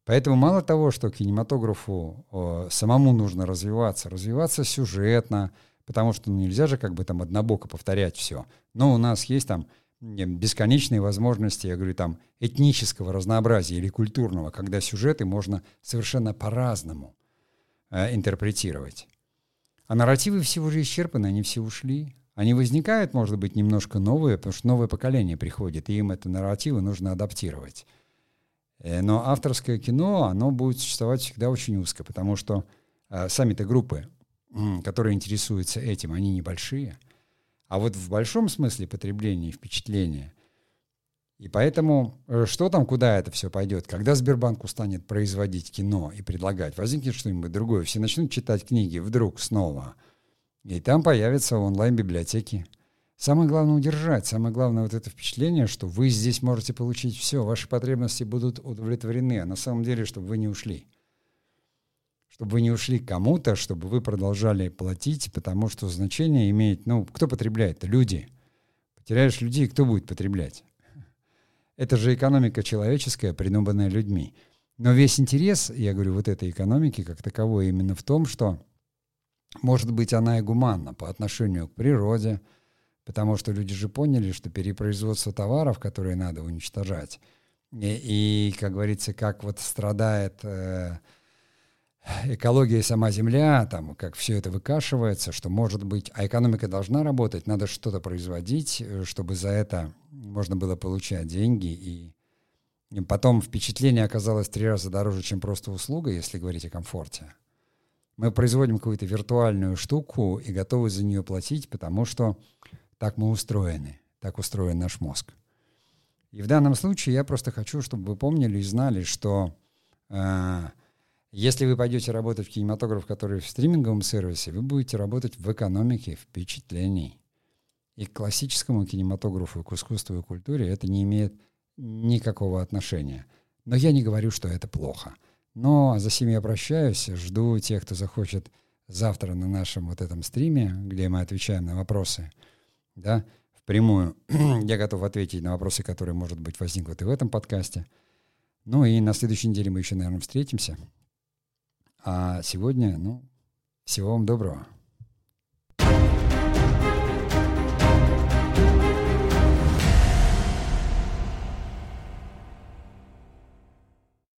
Поэтому мало того, что кинематографу самому нужно развиваться, развиваться сюжетно, потому что ну, нельзя же как бы там однобоко повторять все. Но у нас есть там бесконечные возможности, я говорю, там этнического разнообразия или культурного, когда сюжеты можно совершенно по-разному э, интерпретировать. А нарративы все уже исчерпаны, они все ушли. Они возникают, может быть, немножко новые, потому что новое поколение приходит, и им это нарративы нужно адаптировать. Э, но авторское кино, оно будет существовать всегда очень узко, потому что э, сами-то группы, которые интересуются этим, они небольшие. А вот в большом смысле потребления и впечатления. И поэтому э, что там, куда это все пойдет? Когда Сбербанк устанет производить кино и предлагать, возникнет что-нибудь другое, все начнут читать книги вдруг снова. И там появятся онлайн-библиотеки. Самое главное удержать, самое главное вот это впечатление, что вы здесь можете получить все, ваши потребности будут удовлетворены, а на самом деле, чтобы вы не ушли. Чтобы вы не ушли кому-то, чтобы вы продолжали платить, потому что значение имеет, ну, кто потребляет? Люди. Потеряешь людей, кто будет потреблять? Это же экономика человеческая, придуманная людьми. Но весь интерес, я говорю, вот этой экономики как таковой именно в том, что, может быть, она и гуманна по отношению к природе, потому что люди же поняли, что перепроизводство товаров, которые надо уничтожать, и, и как говорится, как вот страдает э, экология и сама Земля, там, как все это выкашивается, что может быть, а экономика должна работать, надо что-то производить, э, чтобы за это можно было получать деньги, и, потом впечатление оказалось три раза дороже, чем просто услуга, если говорить о комфорте. Мы производим какую-то виртуальную штуку и готовы за нее платить, потому что так мы устроены, так устроен наш мозг. И в данном случае я просто хочу, чтобы вы помнили и знали, что э, если вы пойдете работать в кинематограф, который в стриминговом сервисе, вы будете работать в экономике впечатлений. И к классическому кинематографу, к искусству и культуре это не имеет никакого отношения. Но я не говорю, что это плохо. Но за всеми я прощаюсь, жду тех, кто захочет завтра на нашем вот этом стриме, где мы отвечаем на вопросы – да, впрямую. Я готов ответить на вопросы, которые, может быть, возникнут и в этом подкасте. Ну и на следующей неделе мы еще, наверное, встретимся. А сегодня, ну, всего вам доброго.